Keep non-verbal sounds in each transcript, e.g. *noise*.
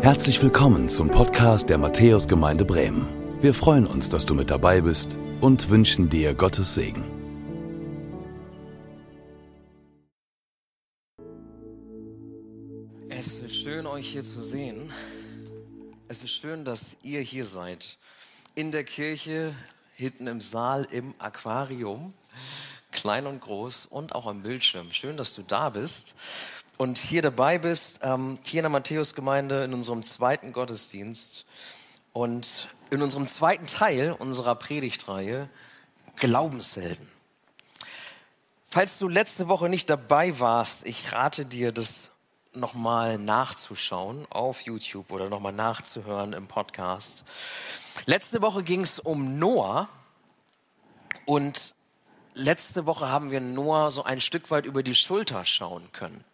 Herzlich willkommen zum Podcast der Matthäusgemeinde Bremen. Wir freuen uns, dass du mit dabei bist und wünschen dir Gottes Segen. Es ist schön, euch hier zu sehen. Es ist schön, dass ihr hier seid. In der Kirche, hinten im Saal, im Aquarium, klein und groß und auch am Bildschirm. Schön, dass du da bist und hier dabei bist, ähm, hier in der Matthäusgemeinde in unserem zweiten Gottesdienst und in unserem zweiten Teil unserer Predigtreihe Glaubenshelden. Falls du letzte Woche nicht dabei warst, ich rate dir, das nochmal nachzuschauen auf YouTube oder nochmal nachzuhören im Podcast. Letzte Woche ging es um Noah und letzte Woche haben wir Noah so ein Stück weit über die Schulter schauen können.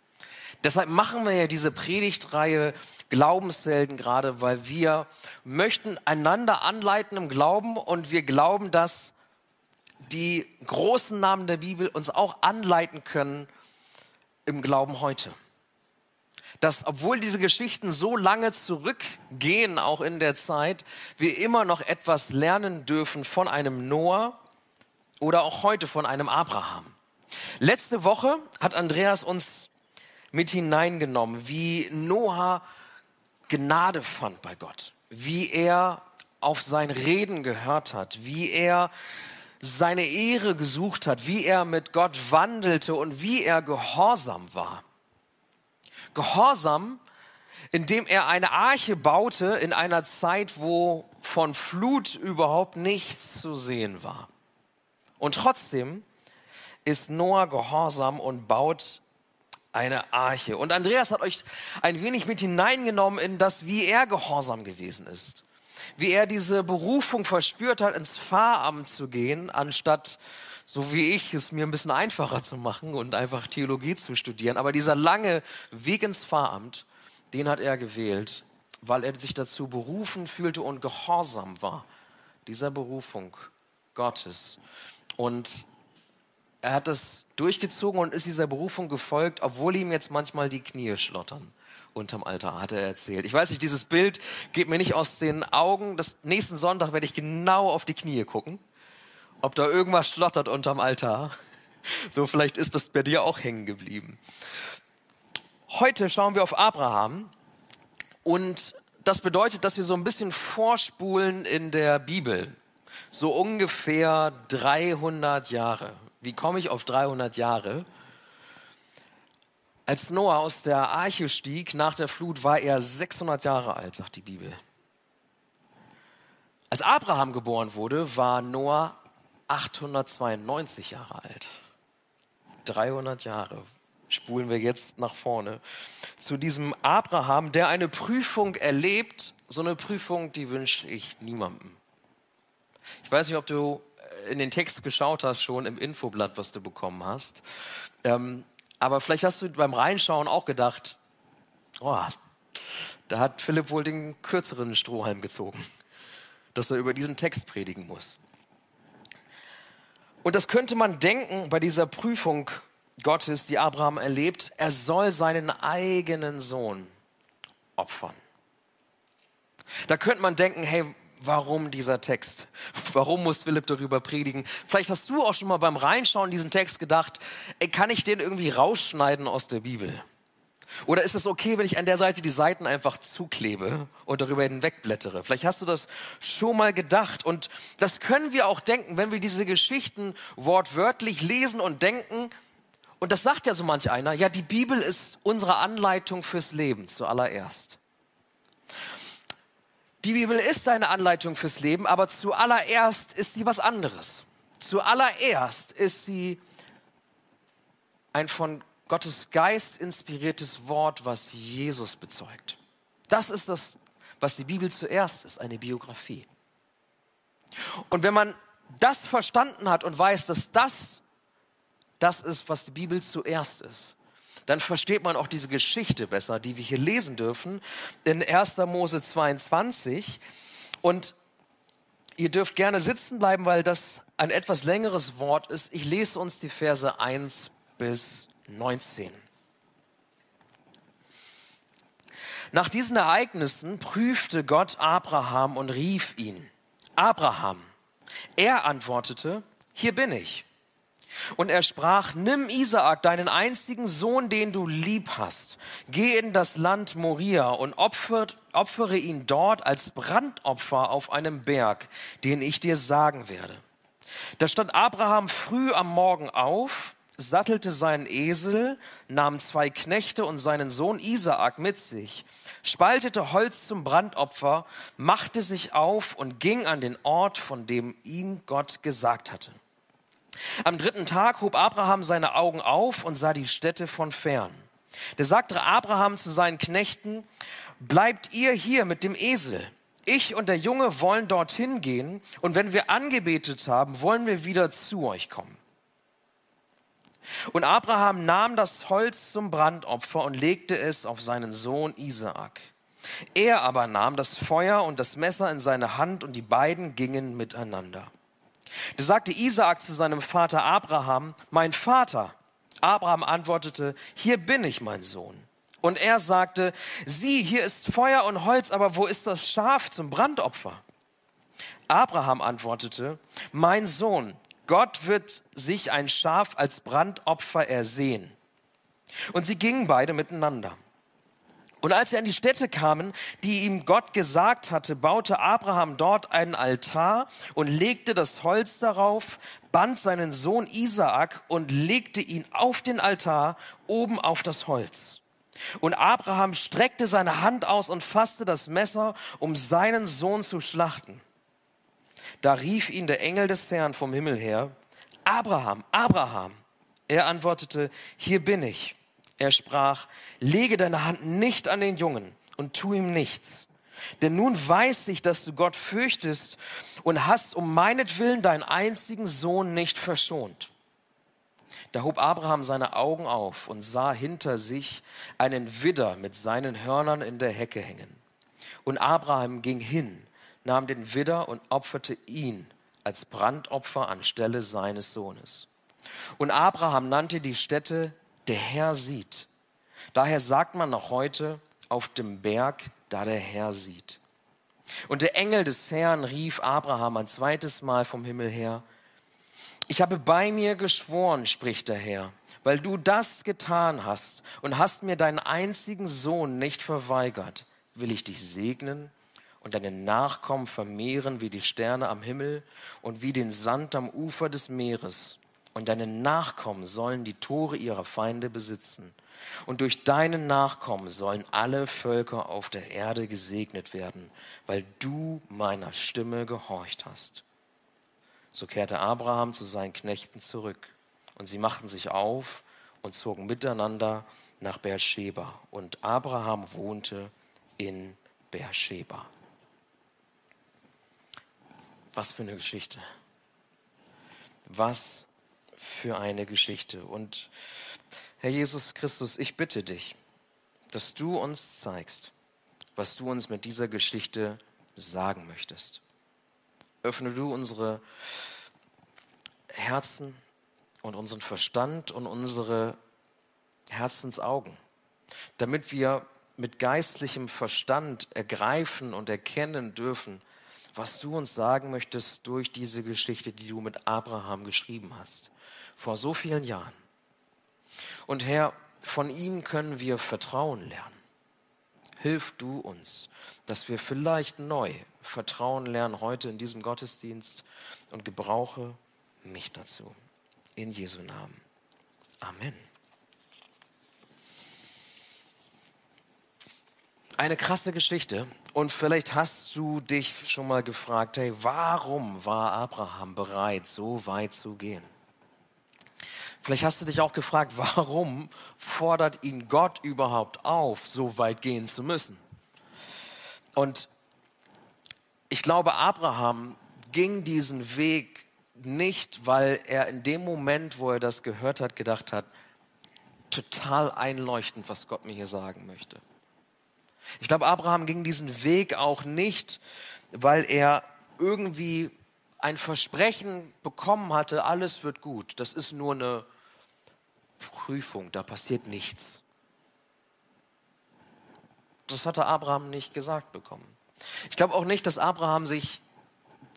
Deshalb machen wir ja diese Predigtreihe Glaubenshelden gerade, weil wir möchten einander anleiten im Glauben und wir glauben, dass die großen Namen der Bibel uns auch anleiten können im Glauben heute. Dass obwohl diese Geschichten so lange zurückgehen, auch in der Zeit, wir immer noch etwas lernen dürfen von einem Noah oder auch heute von einem Abraham. Letzte Woche hat Andreas uns mit hineingenommen, wie Noah Gnade fand bei Gott, wie er auf sein Reden gehört hat, wie er seine Ehre gesucht hat, wie er mit Gott wandelte und wie er gehorsam war. Gehorsam, indem er eine Arche baute in einer Zeit, wo von Flut überhaupt nichts zu sehen war. Und trotzdem ist Noah gehorsam und baut eine Arche. Und Andreas hat euch ein wenig mit hineingenommen in das, wie er gehorsam gewesen ist. Wie er diese Berufung verspürt hat, ins Pfarramt zu gehen, anstatt, so wie ich, es mir ein bisschen einfacher zu machen und einfach Theologie zu studieren. Aber dieser lange Weg ins Pfarramt, den hat er gewählt, weil er sich dazu berufen fühlte und gehorsam war. Dieser Berufung Gottes. Und er hat das durchgezogen und ist dieser Berufung gefolgt, obwohl ihm jetzt manchmal die Knie schlottern unterm Altar, hat er erzählt. Ich weiß nicht, dieses Bild geht mir nicht aus den Augen. Das nächsten Sonntag werde ich genau auf die Knie gucken, ob da irgendwas schlottert unterm Altar. *laughs* So vielleicht ist das bei dir auch hängen geblieben. Heute schauen wir auf Abraham und das bedeutet, dass wir so ein bisschen vorspulen in der Bibel. So ungefähr 300 Jahre. Wie komme ich auf 300 Jahre? Als Noah aus der Arche stieg nach der Flut, war er 600 Jahre alt, sagt die Bibel. Als Abraham geboren wurde, war Noah 892 Jahre alt. 300 Jahre spulen wir jetzt nach vorne zu diesem Abraham, der eine Prüfung erlebt. So eine Prüfung, die wünsche ich niemandem. Ich weiß nicht, ob du in den Text geschaut hast, schon im Infoblatt, was du bekommen hast. Ähm, aber vielleicht hast du beim Reinschauen auch gedacht, oh, da hat Philipp wohl den kürzeren Strohhalm gezogen, dass er über diesen Text predigen muss. Und das könnte man denken bei dieser Prüfung Gottes, die Abraham erlebt. Er soll seinen eigenen Sohn opfern. Da könnte man denken, hey, warum dieser Text? Warum muss Philipp darüber predigen? Vielleicht hast du auch schon mal beim Reinschauen diesen Text gedacht, ey, kann ich den irgendwie rausschneiden aus der Bibel? Oder ist es okay, wenn ich an der Seite die Seiten einfach zuklebe und darüber hinwegblättere? Vielleicht hast du das schon mal gedacht. Und das können wir auch denken, wenn wir diese Geschichten wortwörtlich lesen und denken. Und das sagt ja so manch einer. Ja, die Bibel ist unsere Anleitung fürs Leben zuallererst. Die Bibel ist eine Anleitung fürs Leben, aber zuallererst ist sie was anderes. Zuallererst ist sie ein von Gottes Geist inspiriertes Wort, was Jesus bezeugt. Das ist das, was die Bibel zuerst ist, eine Biografie. Und wenn man das verstanden hat und weiß, dass das das ist, was die Bibel zuerst ist, dann versteht man auch diese Geschichte besser, die wir hier lesen dürfen in 1. Mose 22. Und ihr dürft gerne sitzen bleiben, weil das ein etwas längeres Wort ist. Ich lese uns die Verse 1 bis 19. Nach diesen Ereignissen prüfte Gott Abraham und rief ihn. Abraham. Er antwortete, hier bin ich. Und er sprach, nimm Isaak, deinen einzigen Sohn, den du lieb hast, geh in das Land Moria und opfert, opfere ihn dort als Brandopfer auf einem Berg, den ich dir sagen werde. Da stand Abraham früh am Morgen auf, sattelte seinen Esel, nahm zwei Knechte und seinen Sohn Isaak mit sich, spaltete Holz zum Brandopfer, machte sich auf und ging an den Ort, von dem ihm Gott gesagt hatte. Am dritten Tag hob Abraham seine Augen auf und sah die Städte von fern. Da sagte Abraham zu seinen Knechten, bleibt ihr hier mit dem Esel. Ich und der Junge wollen dorthin gehen und wenn wir angebetet haben, wollen wir wieder zu euch kommen. Und Abraham nahm das Holz zum Brandopfer und legte es auf seinen Sohn Isaak. Er aber nahm das Feuer und das Messer in seine Hand und die beiden gingen miteinander. Da sagte Isaak zu seinem Vater Abraham, mein Vater. Abraham antwortete, hier bin ich, mein Sohn. Und er sagte, sieh, hier ist Feuer und Holz, aber wo ist das Schaf zum Brandopfer? Abraham antwortete, mein Sohn, Gott wird sich ein Schaf als Brandopfer ersehen. Und sie gingen beide miteinander. Und als sie an die Stätte kamen, die ihm Gott gesagt hatte, baute Abraham dort einen Altar und legte das Holz darauf, band seinen Sohn Isaak und legte ihn auf den Altar oben auf das Holz. Und Abraham streckte seine Hand aus und fasste das Messer, um seinen Sohn zu schlachten. Da rief ihn der Engel des Herrn vom Himmel her, Abraham, Abraham. Er antwortete, hier bin ich. Er sprach, lege deine Hand nicht an den Jungen und tu ihm nichts. Denn nun weiß ich, dass du Gott fürchtest und hast um meinetwillen deinen einzigen Sohn nicht verschont. Da hob Abraham seine Augen auf und sah hinter sich einen Widder mit seinen Hörnern in der Hecke hängen. Und Abraham ging hin, nahm den Widder und opferte ihn als Brandopfer anstelle seines Sohnes. Und Abraham nannte die Stätte der Herr sieht. Daher sagt man noch heute auf dem Berg, da der Herr sieht. Und der Engel des Herrn rief Abraham ein zweites Mal vom Himmel her, ich habe bei mir geschworen, spricht der Herr, weil du das getan hast und hast mir deinen einzigen Sohn nicht verweigert, will ich dich segnen und deine Nachkommen vermehren wie die Sterne am Himmel und wie den Sand am Ufer des Meeres und deine Nachkommen sollen die Tore ihrer Feinde besitzen. Und durch deinen Nachkommen sollen alle Völker auf der Erde gesegnet werden, weil du meiner Stimme gehorcht hast. So kehrte Abraham zu seinen Knechten zurück, und sie machten sich auf und zogen miteinander nach Beersheba. Und Abraham wohnte in Beersheba. Was für eine Geschichte. Was für eine Geschichte. Und Herr Jesus Christus, ich bitte dich, dass du uns zeigst, was du uns mit dieser Geschichte sagen möchtest. Öffne du unsere Herzen und unseren Verstand und unsere Herzensaugen, damit wir mit geistlichem Verstand ergreifen und erkennen dürfen, was du uns sagen möchtest durch diese Geschichte, die du mit Abraham geschrieben hast vor so vielen Jahren. Und Herr, von ihm können wir Vertrauen lernen. Hilf du uns, dass wir vielleicht neu Vertrauen lernen heute in diesem Gottesdienst und gebrauche mich dazu. In Jesu Namen. Amen. Eine krasse Geschichte. Und vielleicht hast du dich schon mal gefragt, hey, warum war Abraham bereit, so weit zu gehen? Vielleicht hast du dich auch gefragt, *laughs* warum fordert ihn Gott überhaupt auf, so weit gehen zu müssen? Und ich glaube, Abraham ging diesen Weg nicht, weil er in dem Moment, wo er das gehört hat, gedacht hat, total einleuchtend, was Gott mir hier sagen möchte. Ich glaube, Abraham ging diesen Weg auch nicht, weil er irgendwie ein Versprechen bekommen hatte, alles wird gut. Das ist nur eine Prüfung, da passiert nichts. Das hatte Abraham nicht gesagt bekommen. Ich glaube auch nicht, dass Abraham sich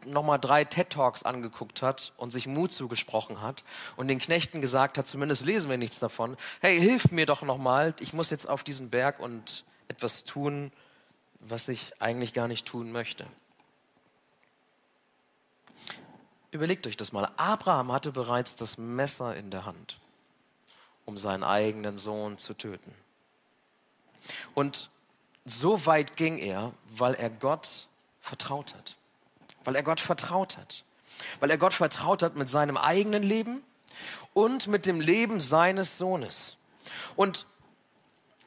nochmal drei TED Talks angeguckt hat und sich Mut zugesprochen hat und den Knechten gesagt hat, zumindest lesen wir nichts davon, hey, hilf mir doch nochmal, ich muss jetzt auf diesen Berg und etwas tun, was ich eigentlich gar nicht tun möchte. Überlegt euch das mal. Abraham hatte bereits das Messer in der Hand, um seinen eigenen Sohn zu töten. Und so weit ging er, weil er Gott vertraut hat. Weil er Gott vertraut hat. Weil er Gott vertraut hat mit seinem eigenen Leben und mit dem Leben seines Sohnes. Und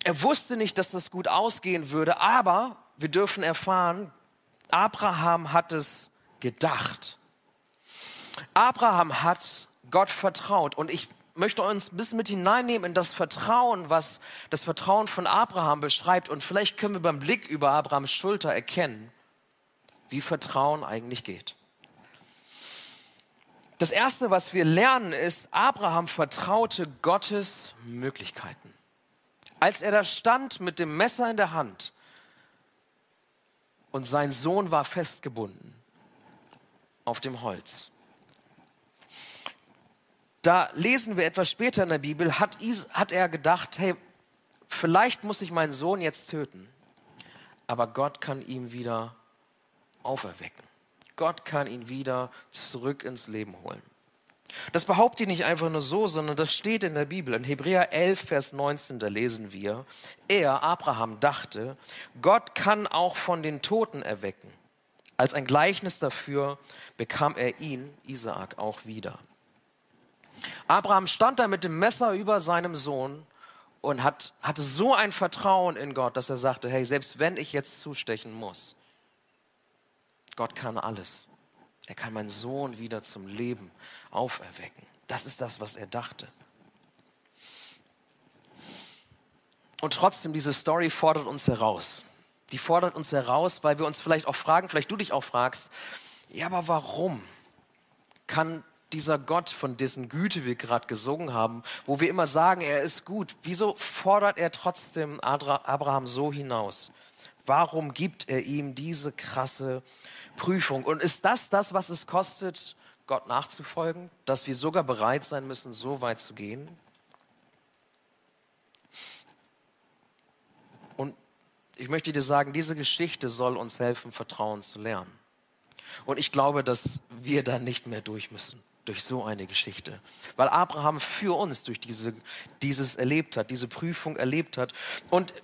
er wusste nicht, dass das gut ausgehen würde, aber wir dürfen erfahren, Abraham hat es gedacht. Abraham hat Gott vertraut und ich möchte uns ein bisschen mit hineinnehmen in das Vertrauen, was das Vertrauen von Abraham beschreibt und vielleicht können wir beim Blick über Abrahams Schulter erkennen, wie Vertrauen eigentlich geht. Das Erste, was wir lernen, ist, Abraham vertraute Gottes Möglichkeiten. Als er da stand mit dem Messer in der Hand und sein Sohn war festgebunden auf dem Holz. Da lesen wir etwas später in der Bibel, hat, hat er gedacht, hey, vielleicht muss ich meinen Sohn jetzt töten, aber Gott kann ihn wieder auferwecken. Gott kann ihn wieder zurück ins Leben holen. Das behaupte ich nicht einfach nur so, sondern das steht in der Bibel. In Hebräer 11, Vers 19, da lesen wir, er, Abraham, dachte, Gott kann auch von den Toten erwecken. Als ein Gleichnis dafür bekam er ihn, Isaak, auch wieder. Abraham stand da mit dem Messer über seinem Sohn und hat, hatte so ein Vertrauen in Gott, dass er sagte, hey, selbst wenn ich jetzt zustechen muss, Gott kann alles. Er kann meinen Sohn wieder zum Leben auferwecken. Das ist das, was er dachte. Und trotzdem, diese Story fordert uns heraus. Die fordert uns heraus, weil wir uns vielleicht auch fragen, vielleicht du dich auch fragst, ja, aber warum kann dieser Gott, von dessen Güte wir gerade gesungen haben, wo wir immer sagen, er ist gut, wieso fordert er trotzdem Abraham so hinaus? Warum gibt er ihm diese krasse Prüfung? Und ist das das, was es kostet, Gott nachzufolgen, dass wir sogar bereit sein müssen, so weit zu gehen? Und ich möchte dir sagen, diese Geschichte soll uns helfen, Vertrauen zu lernen. Und ich glaube, dass wir da nicht mehr durch müssen durch so eine Geschichte. Weil Abraham für uns durch diese, dieses erlebt hat, diese Prüfung erlebt hat. Und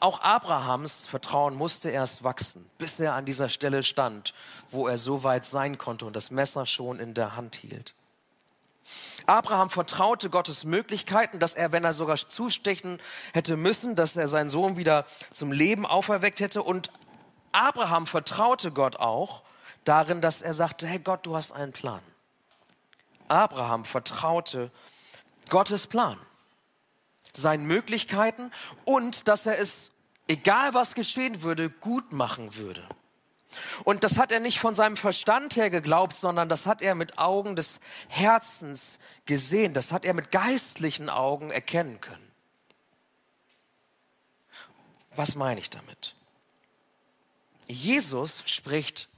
auch Abrahams Vertrauen musste erst wachsen, bis er an dieser Stelle stand, wo er so weit sein konnte und das Messer schon in der Hand hielt. Abraham vertraute Gottes Möglichkeiten, dass er, wenn er sogar zustechen hätte müssen, dass er seinen Sohn wieder zum Leben auferweckt hätte. Und Abraham vertraute Gott auch darin, dass er sagte, hey Gott, du hast einen Plan. Abraham vertraute Gottes Plan seinen Möglichkeiten und dass er es, egal was geschehen würde, gut machen würde. Und das hat er nicht von seinem Verstand her geglaubt, sondern das hat er mit Augen des Herzens gesehen. Das hat er mit geistlichen Augen erkennen können. Was meine ich damit? Jesus spricht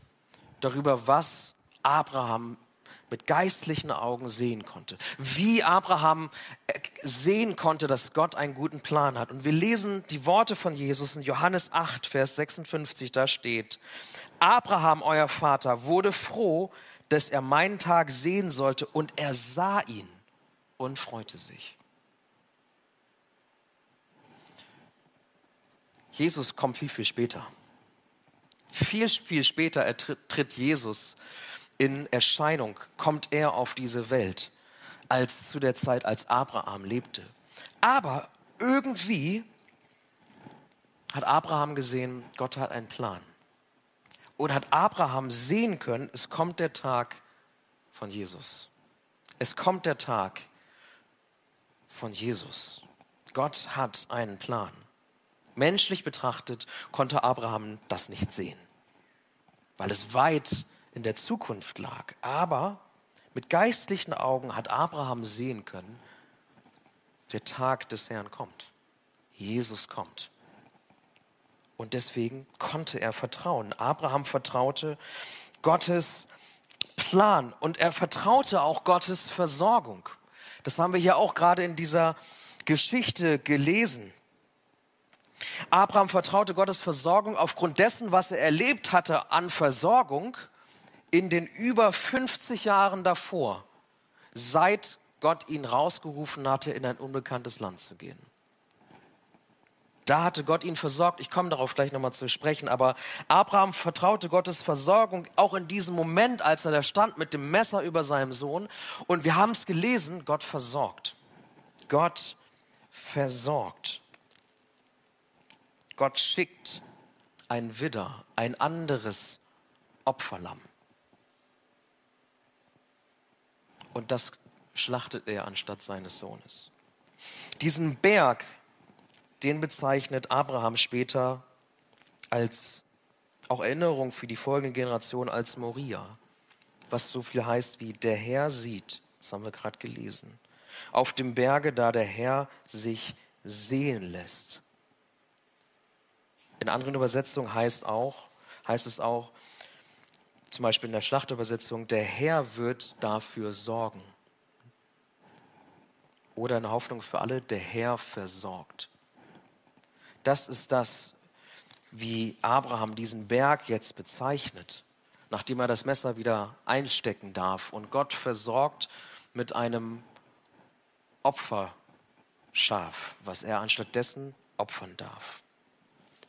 darüber, was Abraham mit geistlichen Augen sehen konnte. Wie Abraham äh, sehen konnte, dass Gott einen guten Plan hat. Und wir lesen die Worte von Jesus in Johannes 8, Vers 56, da steht, Abraham, euer Vater, wurde froh, dass er meinen Tag sehen sollte und er sah ihn und freute sich. Jesus kommt viel, viel später. Viel, viel später tritt Jesus in Erscheinung kommt er auf diese Welt, als zu der Zeit, als Abraham lebte. Aber irgendwie hat Abraham gesehen, Gott hat einen Plan. Und hat Abraham sehen können, es kommt der Tag von Jesus. Es kommt der Tag von Jesus. Gott hat einen Plan. Menschlich betrachtet konnte Abraham das nicht sehen, weil es weit in der Zukunft lag. Aber mit geistlichen Augen hat Abraham sehen können, der Tag des Herrn kommt. Jesus kommt. Und deswegen konnte er vertrauen. Abraham vertraute Gottes Plan und er vertraute auch Gottes Versorgung. Das haben wir hier auch gerade in dieser Geschichte gelesen. Abraham vertraute Gottes Versorgung aufgrund dessen, was er erlebt hatte an Versorgung in den über 50 Jahren davor, seit Gott ihn rausgerufen hatte, in ein unbekanntes Land zu gehen. Da hatte Gott ihn versorgt. Ich komme darauf gleich nochmal zu sprechen. Aber Abraham vertraute Gottes Versorgung auch in diesem Moment, als er da stand mit dem Messer über seinem Sohn. Und wir haben es gelesen, Gott versorgt. Gott versorgt. Gott schickt ein Widder, ein anderes Opferlamm. Und das schlachtet er anstatt seines Sohnes. Diesen Berg, den bezeichnet Abraham später als auch Erinnerung für die folgende Generation als Moria, was so viel heißt wie der Herr sieht. Das haben wir gerade gelesen. Auf dem Berge, da der Herr sich sehen lässt. In anderen Übersetzungen heißt, auch, heißt es auch, zum Beispiel in der Schlachtübersetzung, der Herr wird dafür sorgen. Oder in Hoffnung für alle, der Herr versorgt. Das ist das, wie Abraham diesen Berg jetzt bezeichnet, nachdem er das Messer wieder einstecken darf und Gott versorgt mit einem Opferschaf, was er anstattdessen opfern darf.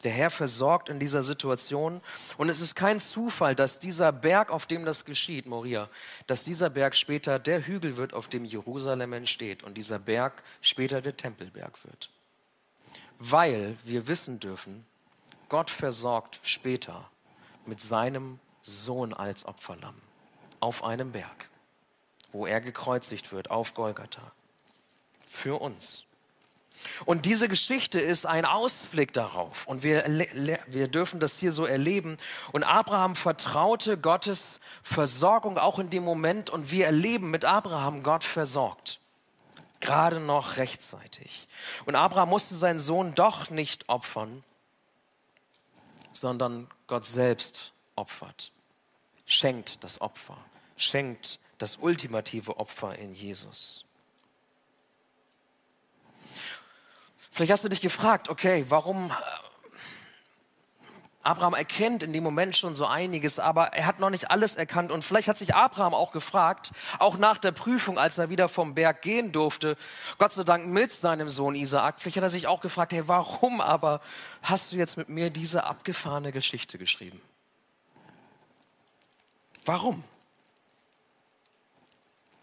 Der Herr versorgt in dieser Situation und es ist kein Zufall, dass dieser Berg, auf dem das geschieht, Moria, dass dieser Berg später der Hügel wird, auf dem Jerusalem entsteht und dieser Berg später der Tempelberg wird weil wir wissen dürfen, Gott versorgt später mit seinem Sohn als Opferlamm auf einem Berg, wo er gekreuzigt wird, auf Golgatha. Für uns. Und diese Geschichte ist ein Ausblick darauf. Und wir, wir dürfen das hier so erleben. Und Abraham vertraute Gottes Versorgung auch in dem Moment. Und wir erleben mit Abraham Gott versorgt gerade noch rechtzeitig. Und Abraham musste seinen Sohn doch nicht opfern, sondern Gott selbst opfert, schenkt das Opfer, schenkt das ultimative Opfer in Jesus. Vielleicht hast du dich gefragt, okay, warum Abraham erkennt in dem Moment schon so einiges, aber er hat noch nicht alles erkannt. Und vielleicht hat sich Abraham auch gefragt, auch nach der Prüfung, als er wieder vom Berg gehen durfte, Gott sei Dank mit seinem Sohn Isaak, vielleicht hat er sich auch gefragt, hey, warum aber hast du jetzt mit mir diese abgefahrene Geschichte geschrieben? Warum?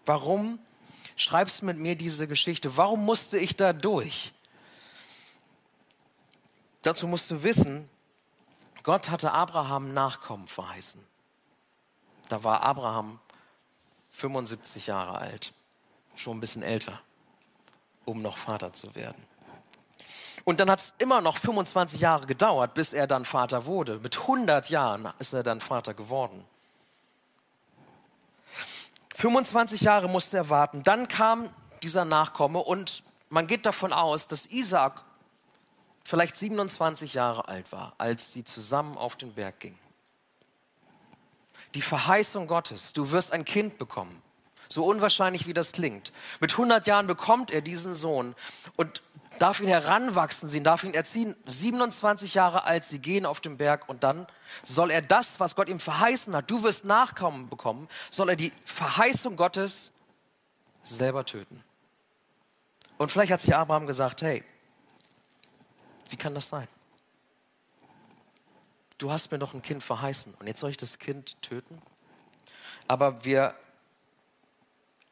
Warum schreibst du mit mir diese Geschichte? Warum musste ich da durch? Dazu musst du wissen, Gott hatte Abraham Nachkommen verheißen. Da war Abraham 75 Jahre alt, schon ein bisschen älter, um noch Vater zu werden. Und dann hat es immer noch 25 Jahre gedauert, bis er dann Vater wurde. Mit 100 Jahren ist er dann Vater geworden. 25 Jahre musste er warten. Dann kam dieser Nachkomme und man geht davon aus, dass Isaac vielleicht 27 Jahre alt war, als sie zusammen auf den Berg gingen. Die Verheißung Gottes, du wirst ein Kind bekommen. So unwahrscheinlich wie das klingt. Mit 100 Jahren bekommt er diesen Sohn und darf ihn heranwachsen sehen, darf ihn erziehen. 27 Jahre alt, sie gehen auf den Berg und dann soll er das, was Gott ihm verheißen hat, du wirst Nachkommen bekommen, soll er die Verheißung Gottes selber töten. Und vielleicht hat sich Abraham gesagt, hey, wie kann das sein? Du hast mir doch ein Kind verheißen und jetzt soll ich das Kind töten? Aber wir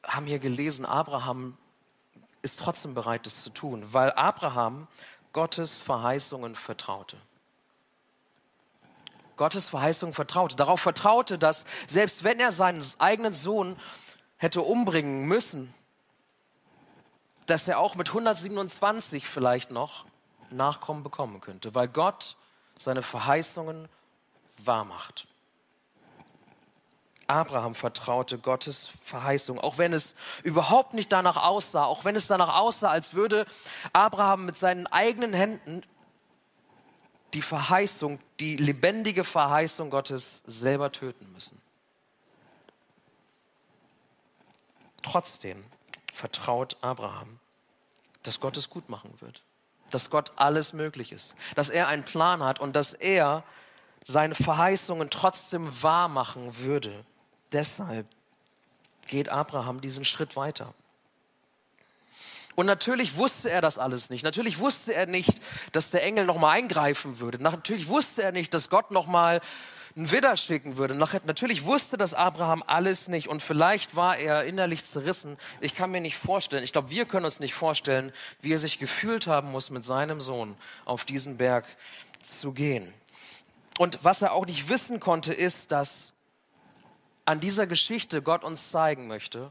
haben hier gelesen, Abraham ist trotzdem bereit, das zu tun, weil Abraham Gottes Verheißungen vertraute. Gottes Verheißungen vertraute. Darauf vertraute, dass selbst wenn er seinen eigenen Sohn hätte umbringen müssen, dass er auch mit 127 vielleicht noch Nachkommen bekommen könnte, weil Gott seine Verheißungen wahrmacht. Abraham vertraute Gottes Verheißung, auch wenn es überhaupt nicht danach aussah, auch wenn es danach aussah, als würde Abraham mit seinen eigenen Händen die Verheißung, die lebendige Verheißung Gottes selber töten müssen. Trotzdem vertraut Abraham, dass Gott es gut machen wird, dass Gott alles möglich ist, dass er einen Plan hat und dass er seine Verheißungen trotzdem wahr machen würde. Deshalb geht Abraham diesen Schritt weiter. Und natürlich wusste er das alles nicht. Natürlich wusste er nicht, dass der Engel nochmal eingreifen würde. Natürlich wusste er nicht, dass Gott nochmal einen Widder schicken würde. Natürlich wusste das Abraham alles nicht und vielleicht war er innerlich zerrissen. Ich kann mir nicht vorstellen, ich glaube, wir können uns nicht vorstellen, wie er sich gefühlt haben muss, mit seinem Sohn auf diesen Berg zu gehen. Und was er auch nicht wissen konnte, ist, dass an dieser Geschichte Gott uns zeigen möchte,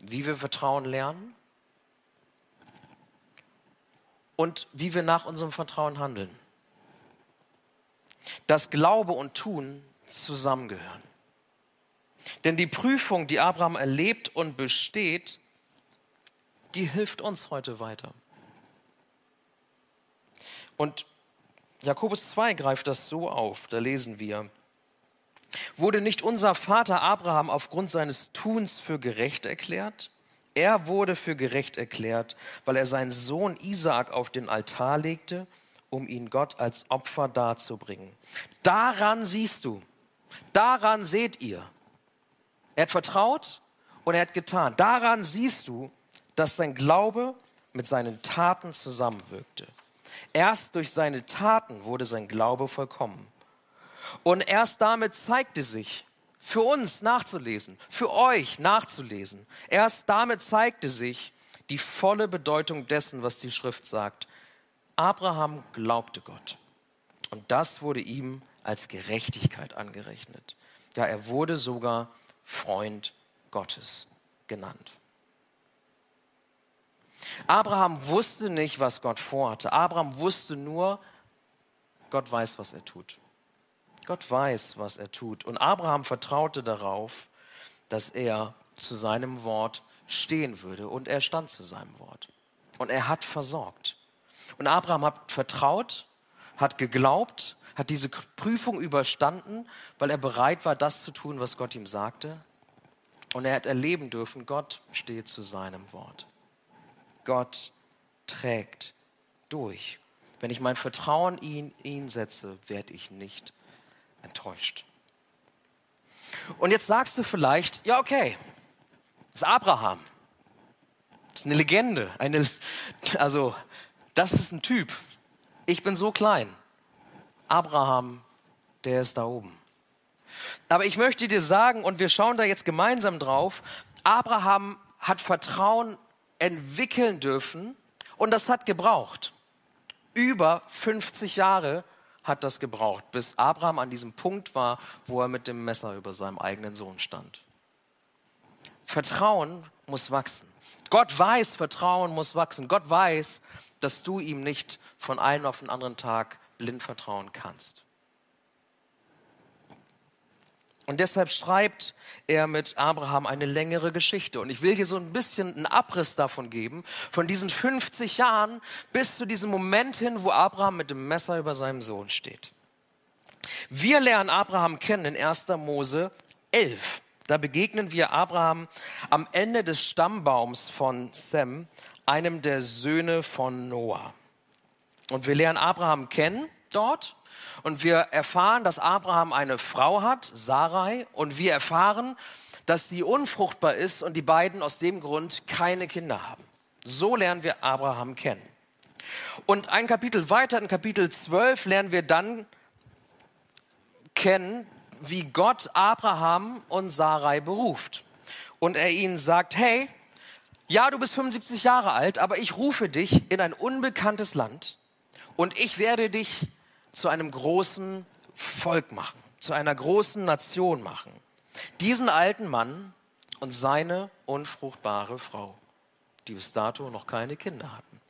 wie wir Vertrauen lernen und wie wir nach unserem Vertrauen handeln. Dass Glaube und Tun zusammengehören. Denn die Prüfung, die Abraham erlebt und besteht, die hilft uns heute weiter. Und Jakobus 2 greift das so auf, da lesen wir, wurde nicht unser Vater Abraham aufgrund seines Tuns für gerecht erklärt? Er wurde für gerecht erklärt, weil er seinen Sohn Isaak auf den Altar legte, um ihn Gott als Opfer darzubringen. Daran siehst du, daran seht ihr. Er hat vertraut und er hat getan. Daran siehst du, dass sein Glaube mit seinen Taten zusammenwirkte. Erst durch seine Taten wurde sein Glaube vollkommen. Und erst damit zeigte sich, für uns nachzulesen, für euch nachzulesen. Erst damit zeigte sich die volle Bedeutung dessen, was die Schrift sagt. Abraham glaubte Gott und das wurde ihm als Gerechtigkeit angerechnet. Ja, er wurde sogar Freund Gottes genannt. Abraham wusste nicht, was Gott vorhatte. Abraham wusste nur, Gott weiß, was er tut. Gott weiß, was er tut. Und Abraham vertraute darauf, dass er zu seinem Wort stehen würde. Und er stand zu seinem Wort. Und er hat versorgt. Und Abraham hat vertraut, hat geglaubt, hat diese Prüfung überstanden, weil er bereit war, das zu tun, was Gott ihm sagte. Und er hat erleben dürfen, Gott steht zu seinem Wort. Gott trägt durch. Wenn ich mein Vertrauen in ihn setze, werde ich nicht enttäuscht. Und jetzt sagst du vielleicht, ja okay, das ist Abraham. Das ist eine Legende. Eine, also, das ist ein Typ. Ich bin so klein. Abraham, der ist da oben. Aber ich möchte dir sagen, und wir schauen da jetzt gemeinsam drauf, Abraham hat Vertrauen entwickeln dürfen und das hat gebraucht. Über 50 Jahre hat das gebraucht, bis Abraham an diesem Punkt war, wo er mit dem Messer über seinem eigenen Sohn stand. Vertrauen muss wachsen. Gott weiß, Vertrauen muss wachsen. Gott weiß, dass du ihm nicht von einem auf den anderen Tag blind vertrauen kannst. Und deshalb schreibt er mit Abraham eine längere Geschichte. Und ich will hier so ein bisschen einen Abriss davon geben, von diesen 50 Jahren bis zu diesem Moment hin, wo Abraham mit dem Messer über seinem Sohn steht. Wir lernen Abraham kennen in 1. Mose 11. Da begegnen wir Abraham am Ende des Stammbaums von Sem, einem der Söhne von Noah. Und wir lernen Abraham kennen dort und wir erfahren, dass Abraham eine Frau hat, Sarai, und wir erfahren, dass sie unfruchtbar ist und die beiden aus dem Grund keine Kinder haben. So lernen wir Abraham kennen. Und ein Kapitel weiter, in Kapitel 12, lernen wir dann kennen, wie Gott Abraham und Sarai beruft. Und er ihnen sagt, hey, ja, du bist 75 Jahre alt, aber ich rufe dich in ein unbekanntes Land und ich werde dich zu einem großen Volk machen, zu einer großen Nation machen. Diesen alten Mann und seine unfruchtbare Frau, die bis dato noch keine Kinder hatten.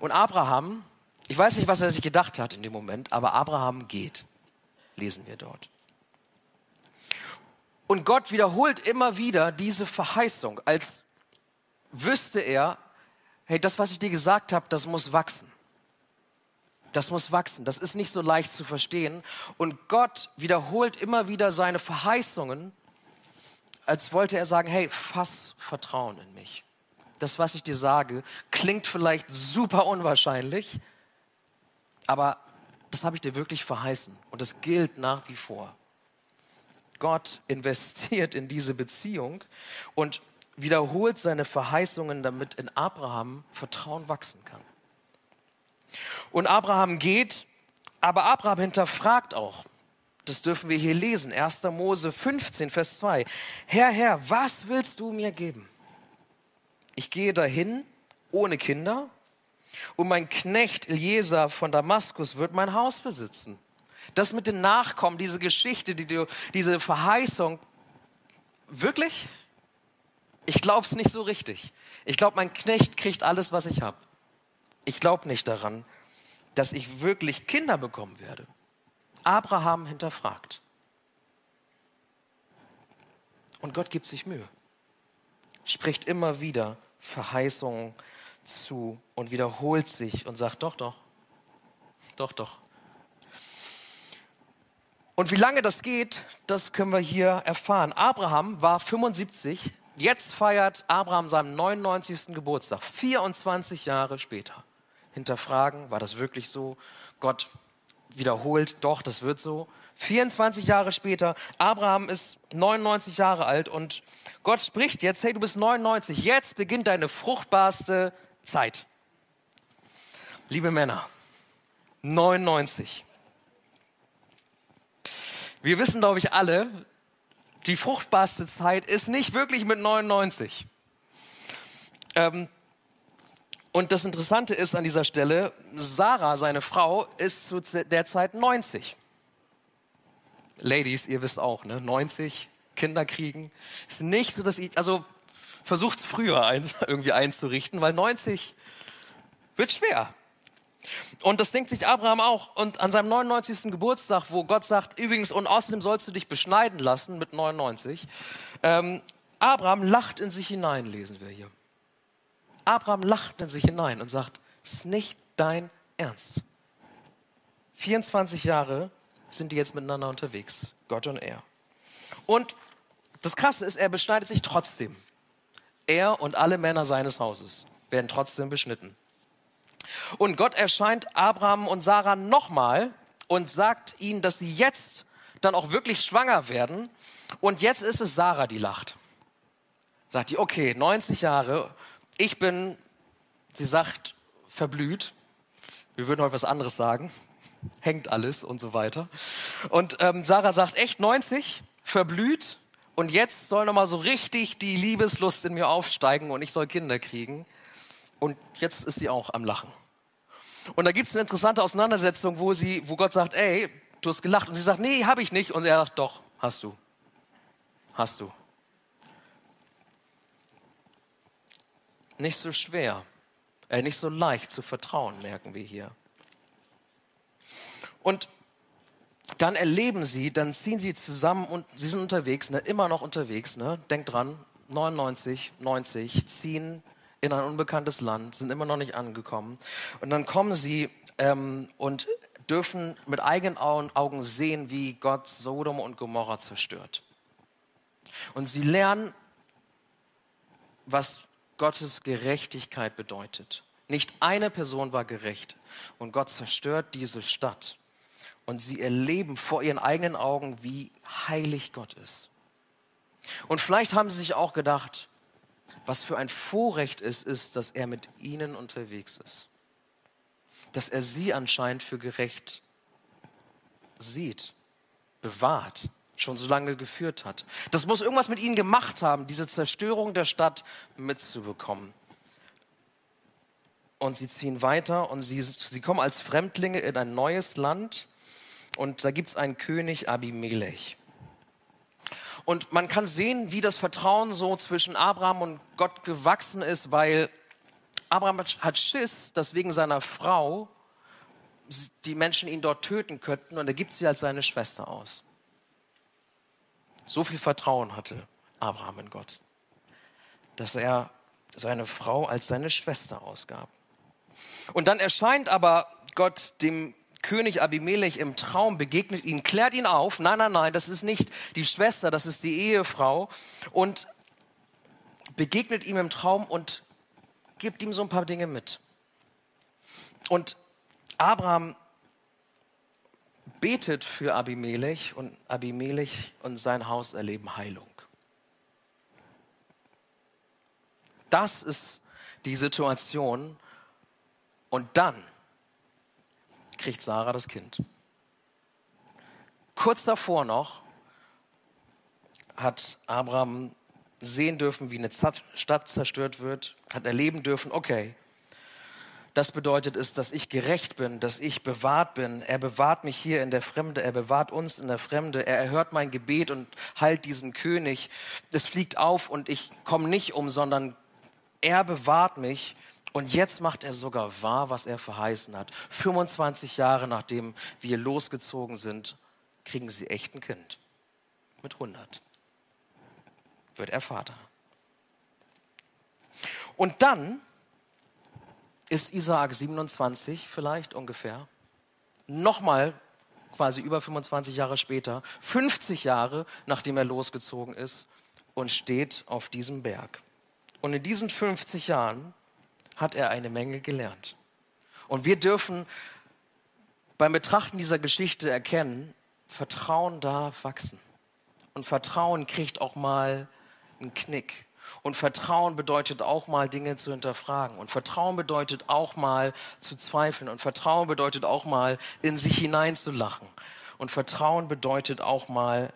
Und Abraham, ich weiß nicht, was er sich gedacht hat in dem Moment, aber Abraham geht, lesen wir dort. Und Gott wiederholt immer wieder diese Verheißung, als wüsste er, hey, das, was ich dir gesagt habe, das muss wachsen. Das muss wachsen. Das ist nicht so leicht zu verstehen. Und Gott wiederholt immer wieder seine Verheißungen, als wollte er sagen, hey, fass Vertrauen in mich. Das, was ich dir sage, klingt vielleicht super unwahrscheinlich, aber das habe ich dir wirklich verheißen. Und das gilt nach wie vor. Gott investiert in diese Beziehung und wiederholt seine Verheißungen, damit in Abraham Vertrauen wachsen kann. Und Abraham geht, aber Abraham hinterfragt auch. Das dürfen wir hier lesen. 1. Mose 15, Vers 2. Herr, Herr, was willst du mir geben? Ich gehe dahin ohne Kinder und mein Knecht Eliezer von Damaskus wird mein Haus besitzen. Das mit den Nachkommen, diese Geschichte, die, diese Verheißung, wirklich? Ich glaube es nicht so richtig. Ich glaube, mein Knecht kriegt alles, was ich habe. Ich glaube nicht daran, dass ich wirklich Kinder bekommen werde. Abraham hinterfragt. Und Gott gibt sich Mühe, spricht immer wieder Verheißungen zu und wiederholt sich und sagt, doch, doch, doch, doch. Und wie lange das geht, das können wir hier erfahren. Abraham war 75, jetzt feiert Abraham seinen 99. Geburtstag, 24 Jahre später. Hinterfragen, war das wirklich so? Gott wiederholt, doch, das wird so. 24 Jahre später, Abraham ist 99 Jahre alt und Gott spricht jetzt, hey, du bist 99, jetzt beginnt deine fruchtbarste Zeit. Liebe Männer, 99. Wir wissen, glaube ich, alle, die fruchtbarste Zeit ist nicht wirklich mit 99. Ähm, und das Interessante ist an dieser Stelle, Sarah, seine Frau, ist zu der Zeit 90. Ladies, ihr wisst auch, ne? 90, Kinder kriegen. Ist nicht so, dass ich, also versucht es früher eins, *laughs* irgendwie einzurichten, weil 90 wird schwer. Und das denkt sich Abraham auch. Und an seinem 99. Geburtstag, wo Gott sagt, übrigens, und außerdem sollst du dich beschneiden lassen mit 99, ähm, Abraham lacht in sich hinein, lesen wir hier. Abraham lacht in sich hinein und sagt, ist nicht dein Ernst. 24 Jahre sind die jetzt miteinander unterwegs, Gott und er. Und das Krasse ist, er beschneidet sich trotzdem. Er und alle Männer seines Hauses werden trotzdem beschnitten. Und Gott erscheint Abraham und Sarah nochmal und sagt ihnen, dass sie jetzt dann auch wirklich schwanger werden. Und jetzt ist es Sarah, die lacht. Sagt die, okay, 90 Jahre, ich bin, sie sagt, verblüht. Wir würden heute was anderes sagen. Hängt alles und so weiter. Und ähm, Sarah sagt, echt 90, verblüht. Und jetzt soll nochmal so richtig die Liebeslust in mir aufsteigen und ich soll Kinder kriegen. Und jetzt ist sie auch am Lachen. Und da gibt es eine interessante Auseinandersetzung, wo, sie, wo Gott sagt, ey, du hast gelacht. Und sie sagt, nee, habe ich nicht. Und er sagt, doch, hast du. Hast du. Nicht so schwer, äh, nicht so leicht zu vertrauen, merken wir hier. Und dann erleben sie, dann ziehen sie zusammen und sie sind unterwegs, ne, immer noch unterwegs. Ne? Denkt dran, 99, 90, ziehen in ein unbekanntes Land, sind immer noch nicht angekommen. Und dann kommen sie ähm, und dürfen mit eigenen Augen sehen, wie Gott Sodom und Gomorra zerstört. Und sie lernen, was Gottes Gerechtigkeit bedeutet. Nicht eine Person war gerecht und Gott zerstört diese Stadt. Und sie erleben vor ihren eigenen Augen, wie heilig Gott ist. Und vielleicht haben sie sich auch gedacht, was für ein Vorrecht es ist, dass er mit ihnen unterwegs ist. Dass er sie anscheinend für gerecht sieht, bewahrt, schon so lange geführt hat. Das muss irgendwas mit ihnen gemacht haben, diese Zerstörung der Stadt mitzubekommen. Und sie ziehen weiter und sie, sie kommen als Fremdlinge in ein neues Land und da gibt es einen König Abimelech. Und man kann sehen, wie das Vertrauen so zwischen Abraham und Gott gewachsen ist, weil Abraham hat Schiss, dass wegen seiner Frau die Menschen ihn dort töten könnten und er gibt sie als seine Schwester aus. So viel Vertrauen hatte Abraham in Gott, dass er seine Frau als seine Schwester ausgab. Und dann erscheint aber Gott dem König Abimelech im Traum begegnet ihn, klärt ihn auf. Nein, nein, nein, das ist nicht die Schwester, das ist die Ehefrau. Und begegnet ihm im Traum und gibt ihm so ein paar Dinge mit. Und Abraham betet für Abimelech und Abimelech und sein Haus erleben Heilung. Das ist die Situation. Und dann kriegt Sarah das Kind. Kurz davor noch hat Abraham sehen dürfen, wie eine Stadt zerstört wird, hat erleben dürfen, okay, das bedeutet es, dass ich gerecht bin, dass ich bewahrt bin. Er bewahrt mich hier in der Fremde, er bewahrt uns in der Fremde, er erhört mein Gebet und heilt diesen König. Es fliegt auf und ich komme nicht um, sondern er bewahrt mich. Und jetzt macht er sogar wahr, was er verheißen hat. 25 Jahre nachdem wir losgezogen sind, kriegen sie echt ein Kind. Mit 100 wird er Vater. Und dann ist Isaak 27 vielleicht ungefähr. Nochmal quasi über 25 Jahre später, 50 Jahre nachdem er losgezogen ist und steht auf diesem Berg. Und in diesen 50 Jahren hat er eine Menge gelernt. Und wir dürfen beim Betrachten dieser Geschichte erkennen, Vertrauen darf wachsen. Und Vertrauen kriegt auch mal einen Knick. Und Vertrauen bedeutet auch mal Dinge zu hinterfragen. Und Vertrauen bedeutet auch mal zu zweifeln. Und Vertrauen bedeutet auch mal in sich hineinzulachen. Und Vertrauen bedeutet auch mal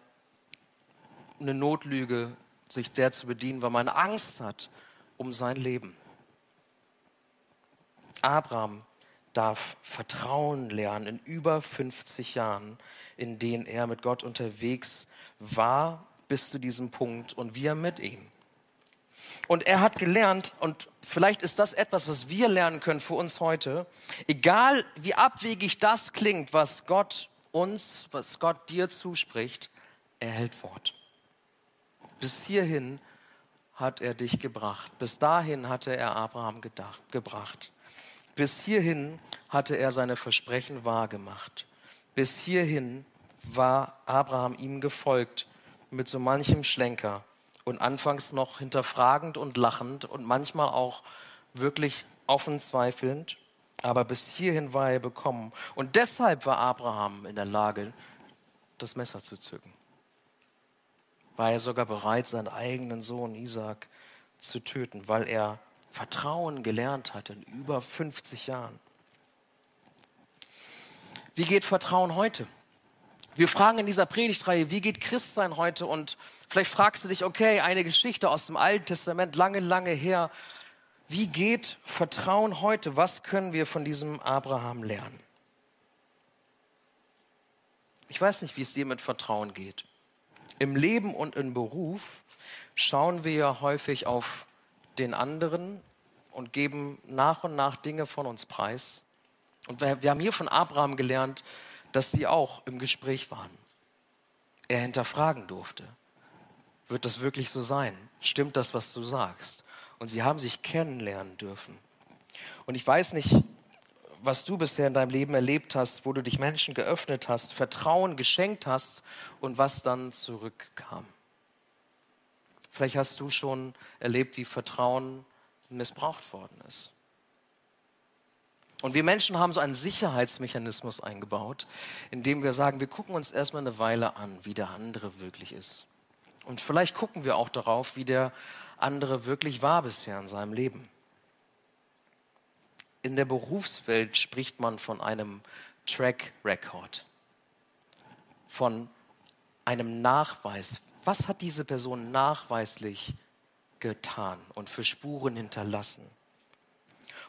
eine Notlüge, sich der zu bedienen, weil man Angst hat um sein Leben. Abraham darf Vertrauen lernen in über 50 Jahren, in denen er mit Gott unterwegs war bis zu diesem Punkt und wir mit ihm. Und er hat gelernt, und vielleicht ist das etwas, was wir lernen können für uns heute, egal wie abwegig das klingt, was Gott uns, was Gott dir zuspricht, er hält Wort. Bis hierhin hat er dich gebracht. Bis dahin hatte er Abraham gedacht, gebracht. Bis hierhin hatte er seine Versprechen wahrgemacht. Bis hierhin war Abraham ihm gefolgt mit so manchem Schlenker und anfangs noch hinterfragend und lachend und manchmal auch wirklich offen zweifelnd. Aber bis hierhin war er bekommen. Und deshalb war Abraham in der Lage, das Messer zu zücken. War er sogar bereit, seinen eigenen Sohn Isaac zu töten, weil er Vertrauen gelernt hat in über 50 Jahren. Wie geht Vertrauen heute? Wir fragen in dieser Predigtreihe, wie geht Christsein heute? Und vielleicht fragst du dich, okay, eine Geschichte aus dem Alten Testament, lange, lange her. Wie geht Vertrauen heute? Was können wir von diesem Abraham lernen? Ich weiß nicht, wie es dir mit Vertrauen geht. Im Leben und im Beruf schauen wir ja häufig auf den anderen und geben nach und nach Dinge von uns preis. Und wir, wir haben hier von Abraham gelernt, dass sie auch im Gespräch waren. Er hinterfragen durfte. Wird das wirklich so sein? Stimmt das, was du sagst? Und sie haben sich kennenlernen dürfen. Und ich weiß nicht, was du bisher in deinem Leben erlebt hast, wo du dich Menschen geöffnet hast, Vertrauen geschenkt hast und was dann zurückkam. Vielleicht hast du schon erlebt, wie Vertrauen missbraucht worden ist. Und wir Menschen haben so einen Sicherheitsmechanismus eingebaut, indem wir sagen, wir gucken uns erstmal eine Weile an, wie der andere wirklich ist. Und vielleicht gucken wir auch darauf, wie der andere wirklich war bisher in seinem Leben. In der Berufswelt spricht man von einem Track Record, von einem Nachweis. Was hat diese Person nachweislich getan und für Spuren hinterlassen?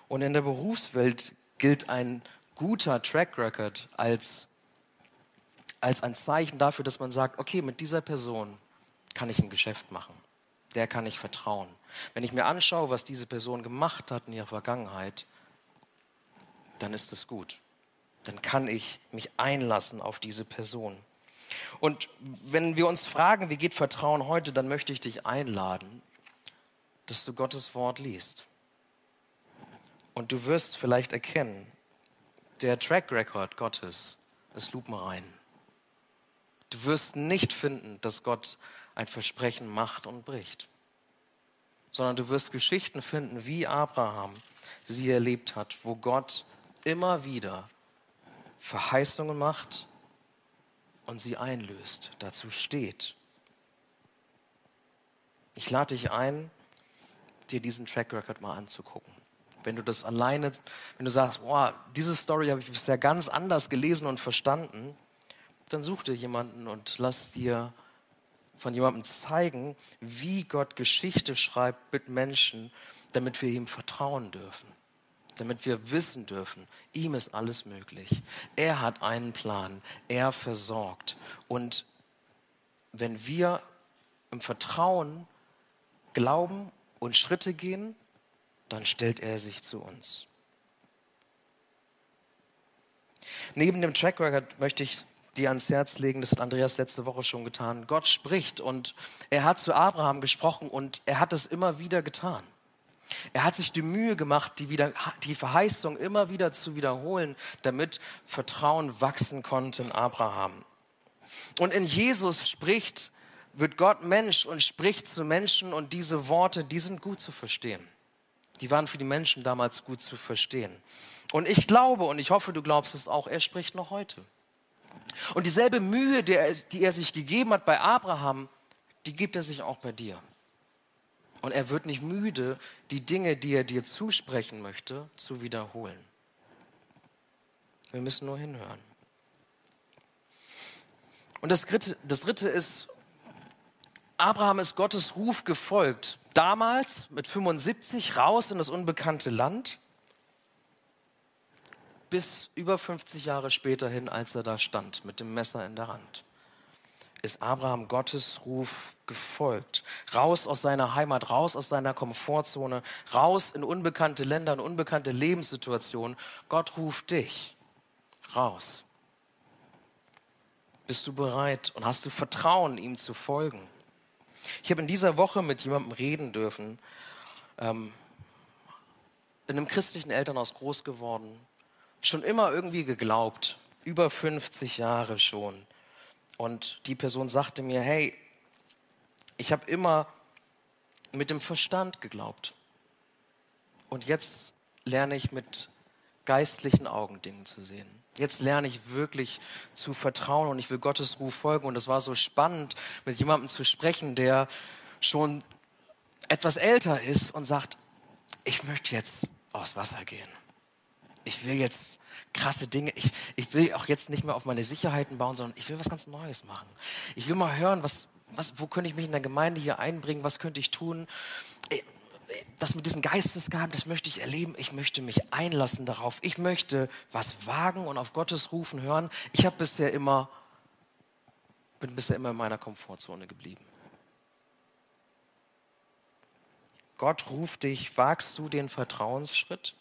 Und in der Berufswelt gilt ein guter Track Record als, als ein Zeichen dafür, dass man sagt, okay, mit dieser Person kann ich ein Geschäft machen. Der kann ich vertrauen. Wenn ich mir anschaue, was diese Person gemacht hat in ihrer Vergangenheit, dann ist es gut. Dann kann ich mich einlassen auf diese Person. Und wenn wir uns fragen, wie geht Vertrauen heute, dann möchte ich dich einladen, dass du Gottes Wort liest. Und du wirst vielleicht erkennen, der Track Record Gottes ist lupenrein. Du wirst nicht finden, dass Gott ein Versprechen macht und bricht, sondern du wirst Geschichten finden, wie Abraham sie erlebt hat, wo Gott immer wieder Verheißungen macht und sie einlöst, dazu steht. Ich lade dich ein, dir diesen Track Record mal anzugucken. Wenn du das alleine, wenn du sagst, boah, diese Story habe ich bisher ganz anders gelesen und verstanden, dann such dir jemanden und lass dir von jemandem zeigen, wie Gott Geschichte schreibt mit Menschen, damit wir ihm vertrauen dürfen, damit wir wissen dürfen, ihm ist alles möglich. Er hat einen Plan, er versorgt. Und wenn wir im Vertrauen glauben und Schritte gehen, dann stellt er sich zu uns. Neben dem Track Record möchte ich dir ans Herz legen, das hat Andreas letzte Woche schon getan. Gott spricht und er hat zu Abraham gesprochen und er hat es immer wieder getan. Er hat sich die Mühe gemacht, die, wieder, die Verheißung immer wieder zu wiederholen, damit Vertrauen wachsen konnte in Abraham. Und in Jesus spricht, wird Gott Mensch und spricht zu Menschen und diese Worte, die sind gut zu verstehen. Die waren für die Menschen damals gut zu verstehen. Und ich glaube, und ich hoffe, du glaubst es auch, er spricht noch heute. Und dieselbe Mühe, die er, die er sich gegeben hat bei Abraham, die gibt er sich auch bei dir. Und er wird nicht müde, die Dinge, die er dir zusprechen möchte, zu wiederholen. Wir müssen nur hinhören. Und das dritte, das dritte ist, Abraham ist Gottes Ruf gefolgt. Damals mit 75 raus in das unbekannte Land bis über 50 Jahre später hin, als er da stand mit dem Messer in der Hand, ist Abraham Gottes Ruf gefolgt. Raus aus seiner Heimat, raus aus seiner Komfortzone, raus in unbekannte Länder, in unbekannte Lebenssituationen. Gott ruft dich raus. Bist du bereit und hast du Vertrauen, ihm zu folgen? Ich habe in dieser Woche mit jemandem reden dürfen, ähm, in einem christlichen Elternhaus groß geworden, schon immer irgendwie geglaubt, über 50 Jahre schon. Und die Person sagte mir, hey, ich habe immer mit dem Verstand geglaubt. Und jetzt lerne ich mit geistlichen Augen Dinge zu sehen. Jetzt lerne ich wirklich zu vertrauen und ich will Gottes Ruf folgen. Und es war so spannend, mit jemandem zu sprechen, der schon etwas älter ist und sagt, ich möchte jetzt aufs Wasser gehen ich will jetzt krasse Dinge, ich, ich will auch jetzt nicht mehr auf meine Sicherheiten bauen, sondern ich will was ganz Neues machen. Ich will mal hören, was, was, wo könnte ich mich in der Gemeinde hier einbringen, was könnte ich tun. Äh, das mit diesen Geistesgaben, das möchte ich erleben. Ich möchte mich einlassen darauf. Ich möchte was wagen und auf Gottes Rufen hören. Ich habe bisher immer, bin bisher immer in meiner Komfortzone geblieben. Gott ruft dich, wagst du den Vertrauensschritt?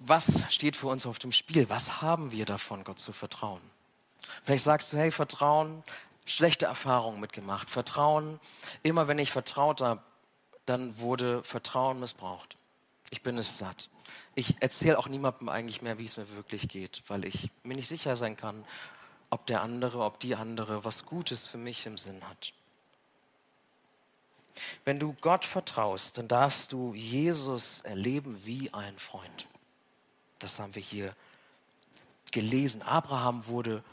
Was steht für uns auf dem Spiel? Was haben wir davon, Gott zu vertrauen? Vielleicht sagst du, hey, Vertrauen, schlechte Erfahrungen mitgemacht. Vertrauen, immer wenn ich vertraut habe, dann wurde Vertrauen missbraucht. Ich bin es satt. Ich erzähle auch niemandem eigentlich mehr, wie es mir wirklich geht, weil ich mir nicht sicher sein kann, ob der andere, ob die andere was Gutes für mich im Sinn hat. Wenn du Gott vertraust, dann darfst du Jesus erleben wie ein Freund. Das haben wir hier gelesen. Abraham wurde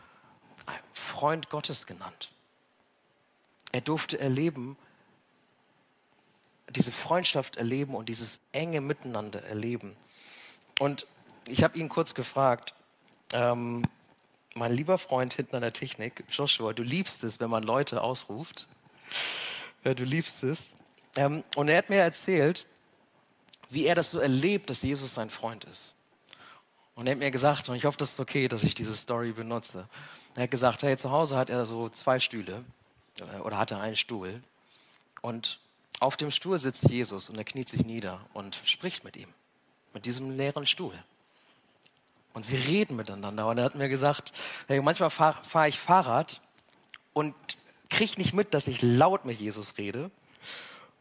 ein Freund Gottes genannt. Er durfte erleben, diese Freundschaft erleben und dieses enge Miteinander erleben. Und ich habe ihn kurz gefragt, ähm, mein lieber Freund hinten an der Technik, Joshua, du liebst es, wenn man Leute ausruft. Ja, du liebst es. Ähm, und er hat mir erzählt, wie er das so erlebt, dass Jesus sein Freund ist. Und er hat mir gesagt, und ich hoffe, das ist okay, dass ich diese Story benutze. Er hat gesagt, hey, zu Hause hat er so zwei Stühle äh, oder hatte einen Stuhl. Und auf dem Stuhl sitzt Jesus und er kniet sich nieder und spricht mit ihm, mit diesem leeren Stuhl. Und sie reden miteinander. Und er hat mir gesagt, hey, manchmal fahre fahr ich Fahrrad und kriege nicht mit, dass ich laut mit Jesus rede.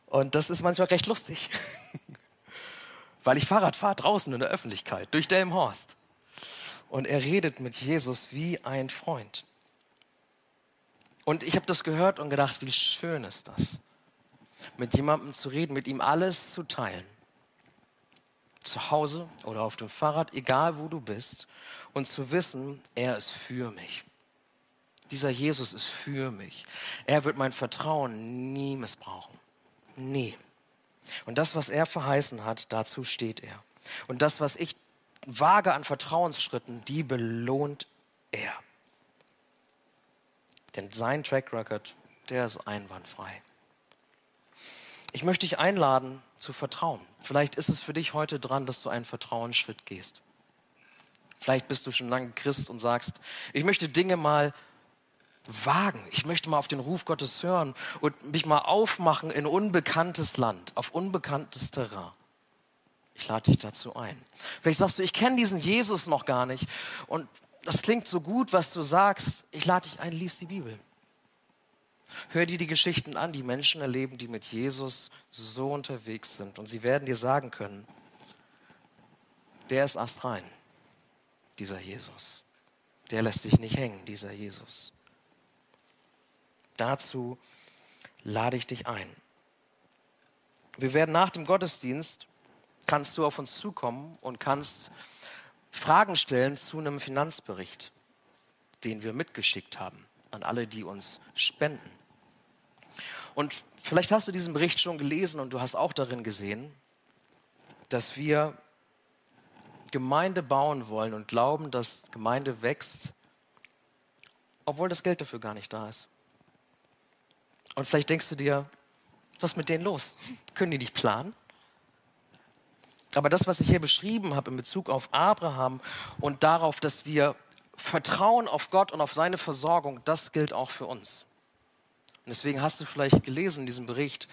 Und das ist manchmal recht lustig. *laughs* weil ich Fahrrad fahre draußen in der Öffentlichkeit, durch Delmhorst. Und er redet mit Jesus wie ein Freund. Und ich habe das gehört und gedacht, wie schön ist das, mit jemandem zu reden, mit ihm alles zu teilen. Zu Hause oder auf dem Fahrrad, egal wo du bist, und zu wissen, er ist für mich. Dieser Jesus ist für mich. Er wird mein Vertrauen nie missbrauchen. Nie. Und das, was er verheißen hat, dazu steht er. Und das, was ich wage an Vertrauensschritten, die belohnt er. Denn sein Track Record, der ist einwandfrei. Ich möchte dich einladen zu vertrauen. Vielleicht ist es für dich heute dran, dass du einen Vertrauensschritt gehst. Vielleicht bist du schon lange Christ und sagst, ich möchte Dinge mal wagen. Ich möchte mal auf den Ruf Gottes hören und mich mal aufmachen in unbekanntes Land, auf unbekanntes Terrain. Ich lade dich dazu ein. Vielleicht sagst du, ich kenne diesen Jesus noch gar nicht und das klingt so gut, was du sagst. Ich lade dich ein, lies die Bibel. Hör dir die Geschichten an, die Menschen erleben, die mit Jesus so unterwegs sind. Und sie werden dir sagen können, der ist astrein, dieser Jesus. Der lässt sich nicht hängen, dieser Jesus. Dazu lade ich dich ein. Wir werden nach dem Gottesdienst, kannst du auf uns zukommen und kannst Fragen stellen zu einem Finanzbericht, den wir mitgeschickt haben an alle, die uns spenden. Und vielleicht hast du diesen Bericht schon gelesen und du hast auch darin gesehen, dass wir Gemeinde bauen wollen und glauben, dass Gemeinde wächst, obwohl das Geld dafür gar nicht da ist. Und vielleicht denkst du dir, was ist mit denen los? Können die nicht planen? Aber das, was ich hier beschrieben habe in Bezug auf Abraham und darauf, dass wir vertrauen auf Gott und auf seine Versorgung, das gilt auch für uns. Und deswegen hast du vielleicht gelesen in diesem Bericht,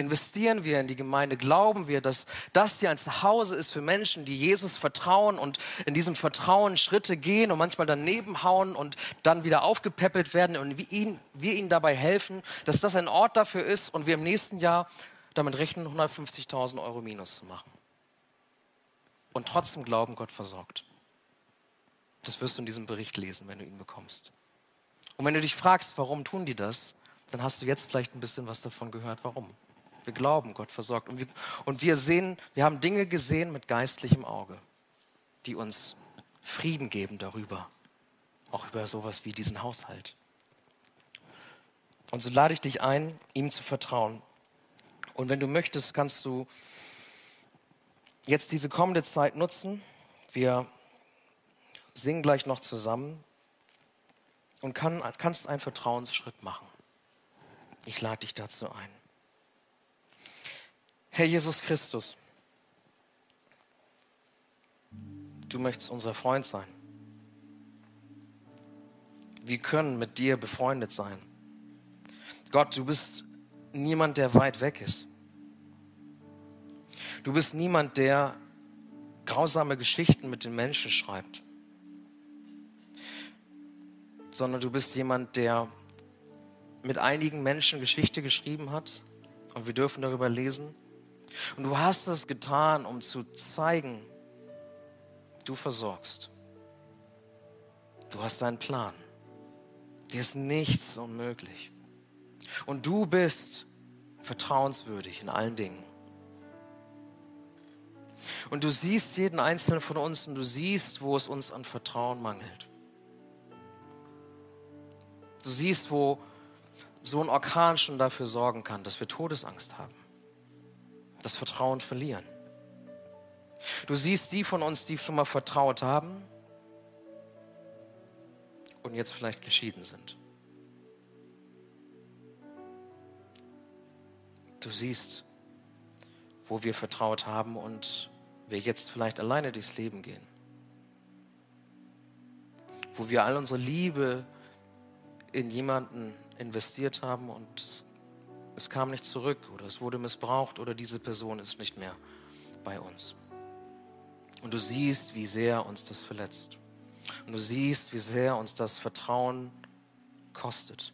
investieren wir in die Gemeinde, glauben wir, dass das hier ein Zuhause ist für Menschen, die Jesus vertrauen und in diesem Vertrauen Schritte gehen und manchmal daneben hauen und dann wieder aufgepäppelt werden und wir ihnen, wir ihnen dabei helfen, dass das ein Ort dafür ist und wir im nächsten Jahr damit rechnen, 150.000 Euro Minus zu machen. Und trotzdem glauben, Gott versorgt. Das wirst du in diesem Bericht lesen, wenn du ihn bekommst. Und wenn du dich fragst, warum tun die das, dann hast du jetzt vielleicht ein bisschen was davon gehört, warum. Wir glauben, Gott versorgt. Und wir, und wir sehen, wir haben Dinge gesehen mit geistlichem Auge, die uns Frieden geben darüber. Auch über sowas wie diesen Haushalt. Und so lade ich dich ein, ihm zu vertrauen. Und wenn du möchtest, kannst du jetzt diese kommende Zeit nutzen. Wir singen gleich noch zusammen und kann, kannst einen Vertrauensschritt machen. Ich lade dich dazu ein. Herr Jesus Christus, du möchtest unser Freund sein. Wir können mit dir befreundet sein. Gott, du bist niemand, der weit weg ist. Du bist niemand, der grausame Geschichten mit den Menschen schreibt, sondern du bist jemand, der mit einigen Menschen Geschichte geschrieben hat und wir dürfen darüber lesen. Und du hast es getan, um zu zeigen, du versorgst. Du hast einen Plan. Dir ist nichts unmöglich. Und du bist vertrauenswürdig in allen Dingen. Und du siehst jeden einzelnen von uns und du siehst, wo es uns an Vertrauen mangelt. Du siehst, wo so ein Orkan schon dafür sorgen kann, dass wir Todesangst haben, das Vertrauen verlieren. Du siehst die von uns, die schon mal vertraut haben und jetzt vielleicht geschieden sind. Du siehst, wo wir vertraut haben und wir jetzt vielleicht alleine durchs Leben gehen. Wo wir all unsere Liebe in jemanden investiert haben und es kam nicht zurück oder es wurde missbraucht oder diese Person ist nicht mehr bei uns. Und du siehst, wie sehr uns das verletzt. Und du siehst, wie sehr uns das Vertrauen kostet.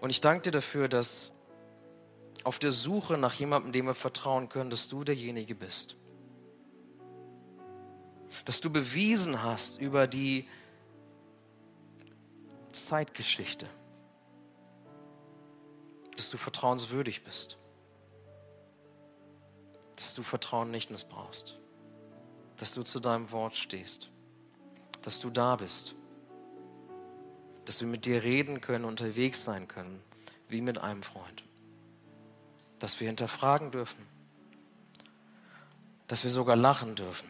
Und ich danke dir dafür, dass auf der Suche nach jemandem, dem wir vertrauen können, dass du derjenige bist. Dass du bewiesen hast über die Zeitgeschichte, dass du vertrauenswürdig bist, dass du Vertrauen nicht missbrauchst, dass du zu deinem Wort stehst, dass du da bist, dass wir mit dir reden können, unterwegs sein können, wie mit einem Freund, dass wir hinterfragen dürfen, dass wir sogar lachen dürfen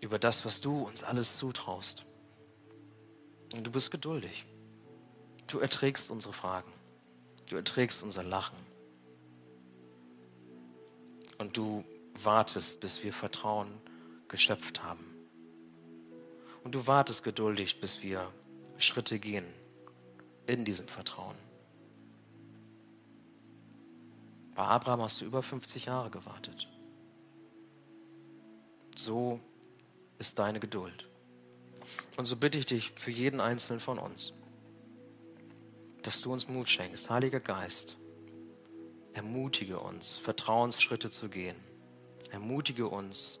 über das, was du uns alles zutraust. Und du bist geduldig. Du erträgst unsere Fragen. Du erträgst unser Lachen. Und du wartest, bis wir Vertrauen geschöpft haben. Und du wartest geduldig, bis wir Schritte gehen in diesem Vertrauen. Bei Abraham hast du über 50 Jahre gewartet. So ist deine Geduld. Und so bitte ich dich für jeden einzelnen von uns, dass du uns Mut schenkst. Heiliger Geist, ermutige uns, Vertrauensschritte zu gehen. Ermutige uns,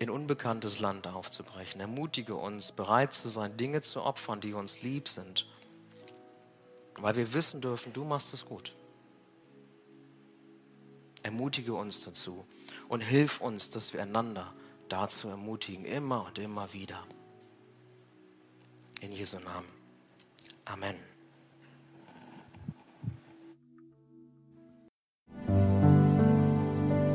in unbekanntes Land aufzubrechen. Ermutige uns, bereit zu sein, Dinge zu opfern, die uns lieb sind, weil wir wissen dürfen, du machst es gut. Ermutige uns dazu und hilf uns, dass wir einander dazu ermutigen, immer und immer wieder. In Jesu Namen. Amen.